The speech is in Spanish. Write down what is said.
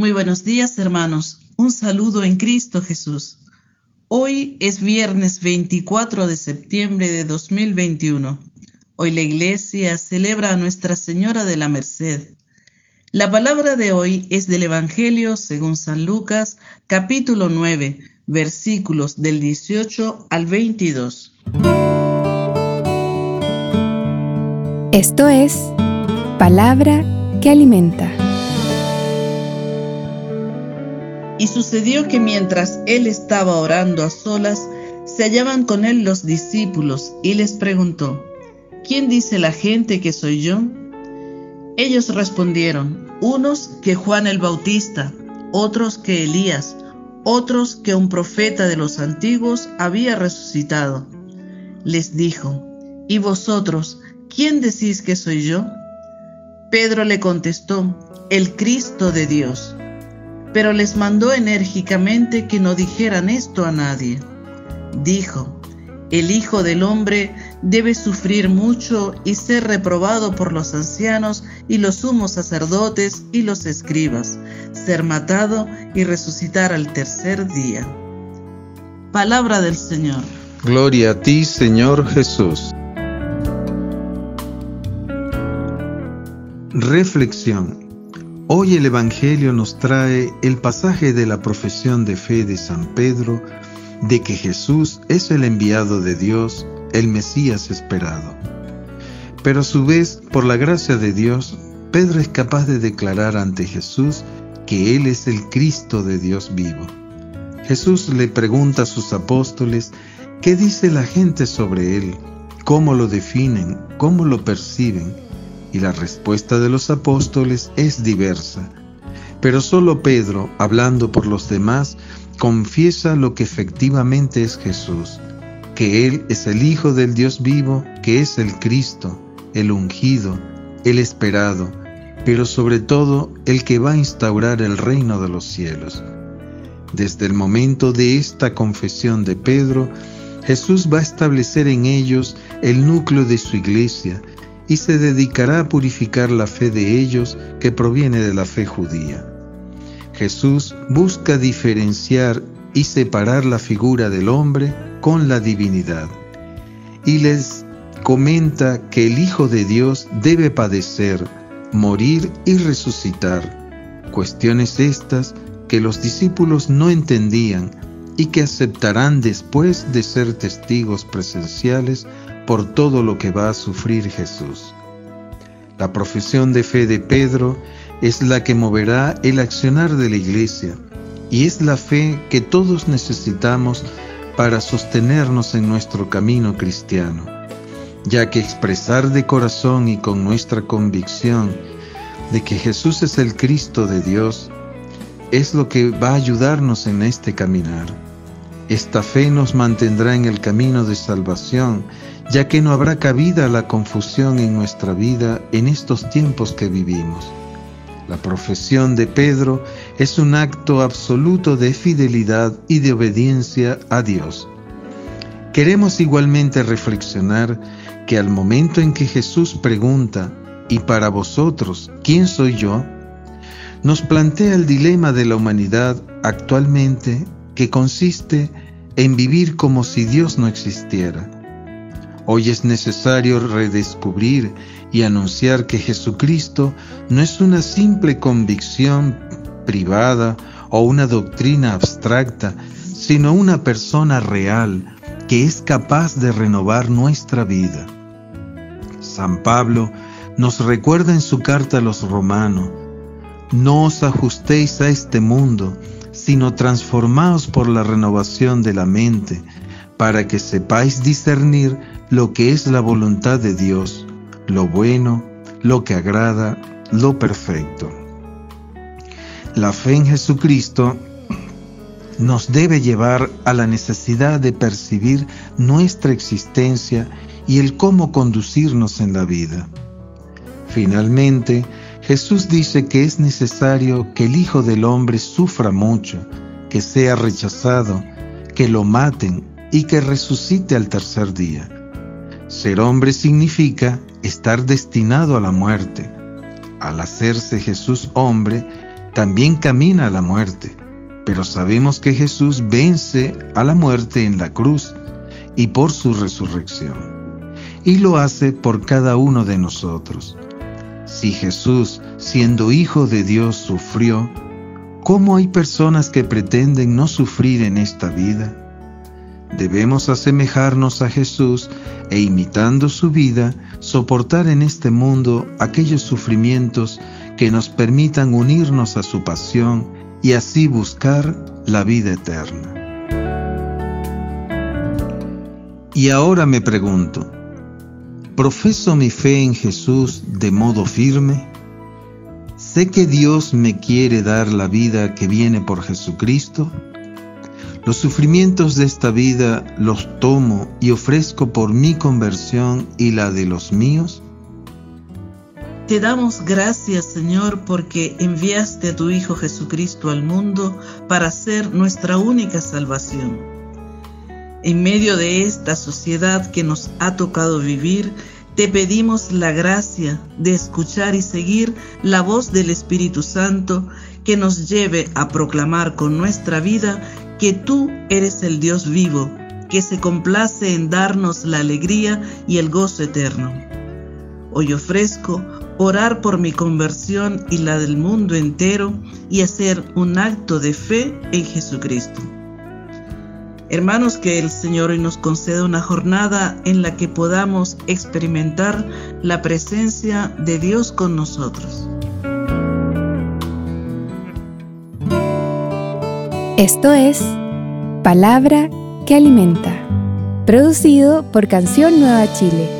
Muy buenos días, hermanos. Un saludo en Cristo Jesús. Hoy es viernes 24 de septiembre de 2021. Hoy la iglesia celebra a Nuestra Señora de la Merced. La palabra de hoy es del Evangelio según San Lucas, capítulo 9, versículos del 18 al 22. Esto es palabra que alimenta. Y sucedió que mientras él estaba orando a solas, se hallaban con él los discípulos y les preguntó, ¿quién dice la gente que soy yo? Ellos respondieron, unos que Juan el Bautista, otros que Elías, otros que un profeta de los antiguos había resucitado. Les dijo, ¿y vosotros, quién decís que soy yo? Pedro le contestó, el Cristo de Dios pero les mandó enérgicamente que no dijeran esto a nadie. Dijo, el Hijo del Hombre debe sufrir mucho y ser reprobado por los ancianos y los sumos sacerdotes y los escribas, ser matado y resucitar al tercer día. Palabra del Señor. Gloria a ti, Señor Jesús. Reflexión. Hoy el Evangelio nos trae el pasaje de la profesión de fe de San Pedro de que Jesús es el enviado de Dios, el Mesías esperado. Pero a su vez, por la gracia de Dios, Pedro es capaz de declarar ante Jesús que Él es el Cristo de Dios vivo. Jesús le pregunta a sus apóstoles qué dice la gente sobre Él, cómo lo definen, cómo lo perciben, y la respuesta de los apóstoles es diversa. Pero solo Pedro, hablando por los demás, confiesa lo que efectivamente es Jesús, que Él es el Hijo del Dios vivo, que es el Cristo, el ungido, el esperado, pero sobre todo el que va a instaurar el reino de los cielos. Desde el momento de esta confesión de Pedro, Jesús va a establecer en ellos el núcleo de su iglesia, y se dedicará a purificar la fe de ellos que proviene de la fe judía. Jesús busca diferenciar y separar la figura del hombre con la divinidad y les comenta que el Hijo de Dios debe padecer, morir y resucitar, cuestiones estas que los discípulos no entendían y que aceptarán después de ser testigos presenciales por todo lo que va a sufrir Jesús. La profesión de fe de Pedro es la que moverá el accionar de la iglesia y es la fe que todos necesitamos para sostenernos en nuestro camino cristiano, ya que expresar de corazón y con nuestra convicción de que Jesús es el Cristo de Dios es lo que va a ayudarnos en este caminar. Esta fe nos mantendrá en el camino de salvación ya que no habrá cabida la confusión en nuestra vida en estos tiempos que vivimos. La profesión de Pedro es un acto absoluto de fidelidad y de obediencia a Dios. Queremos igualmente reflexionar que al momento en que Jesús pregunta, ¿y para vosotros quién soy yo? nos plantea el dilema de la humanidad actualmente que consiste en vivir como si Dios no existiera Hoy es necesario redescubrir y anunciar que Jesucristo no es una simple convicción privada o una doctrina abstracta, sino una persona real que es capaz de renovar nuestra vida. San Pablo nos recuerda en su carta a los romanos, no os ajustéis a este mundo, sino transformaos por la renovación de la mente, para que sepáis discernir lo que es la voluntad de Dios, lo bueno, lo que agrada, lo perfecto. La fe en Jesucristo nos debe llevar a la necesidad de percibir nuestra existencia y el cómo conducirnos en la vida. Finalmente, Jesús dice que es necesario que el Hijo del Hombre sufra mucho, que sea rechazado, que lo maten y que resucite al tercer día. Ser hombre significa estar destinado a la muerte. Al hacerse Jesús hombre, también camina a la muerte, pero sabemos que Jesús vence a la muerte en la cruz y por su resurrección. Y lo hace por cada uno de nosotros. Si Jesús, siendo hijo de Dios, sufrió, ¿cómo hay personas que pretenden no sufrir en esta vida? Debemos asemejarnos a Jesús e imitando su vida, soportar en este mundo aquellos sufrimientos que nos permitan unirnos a su pasión y así buscar la vida eterna. Y ahora me pregunto, ¿profeso mi fe en Jesús de modo firme? ¿Sé que Dios me quiere dar la vida que viene por Jesucristo? Los sufrimientos de esta vida los tomo y ofrezco por mi conversión y la de los míos. Te damos gracias, Señor, porque enviaste a tu Hijo Jesucristo al mundo para ser nuestra única salvación. En medio de esta sociedad que nos ha tocado vivir, te pedimos la gracia de escuchar y seguir la voz del Espíritu Santo que nos lleve a proclamar con nuestra vida que tú eres el Dios vivo, que se complace en darnos la alegría y el gozo eterno. Hoy ofrezco orar por mi conversión y la del mundo entero y hacer un acto de fe en Jesucristo. Hermanos, que el Señor hoy nos conceda una jornada en la que podamos experimentar la presencia de Dios con nosotros. Esto es Palabra que Alimenta, producido por Canción Nueva Chile